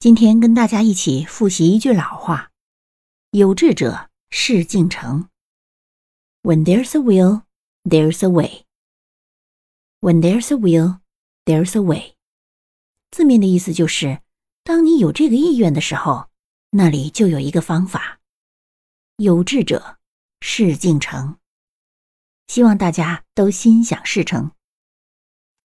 今天跟大家一起复习一句老话有志者事竟成。When there's a will there's a way. When there's a will there's a way. 字面的意思就是当你有这个意愿的时候那里就有一个方法。有志者事竟成。希望大家都心想事成。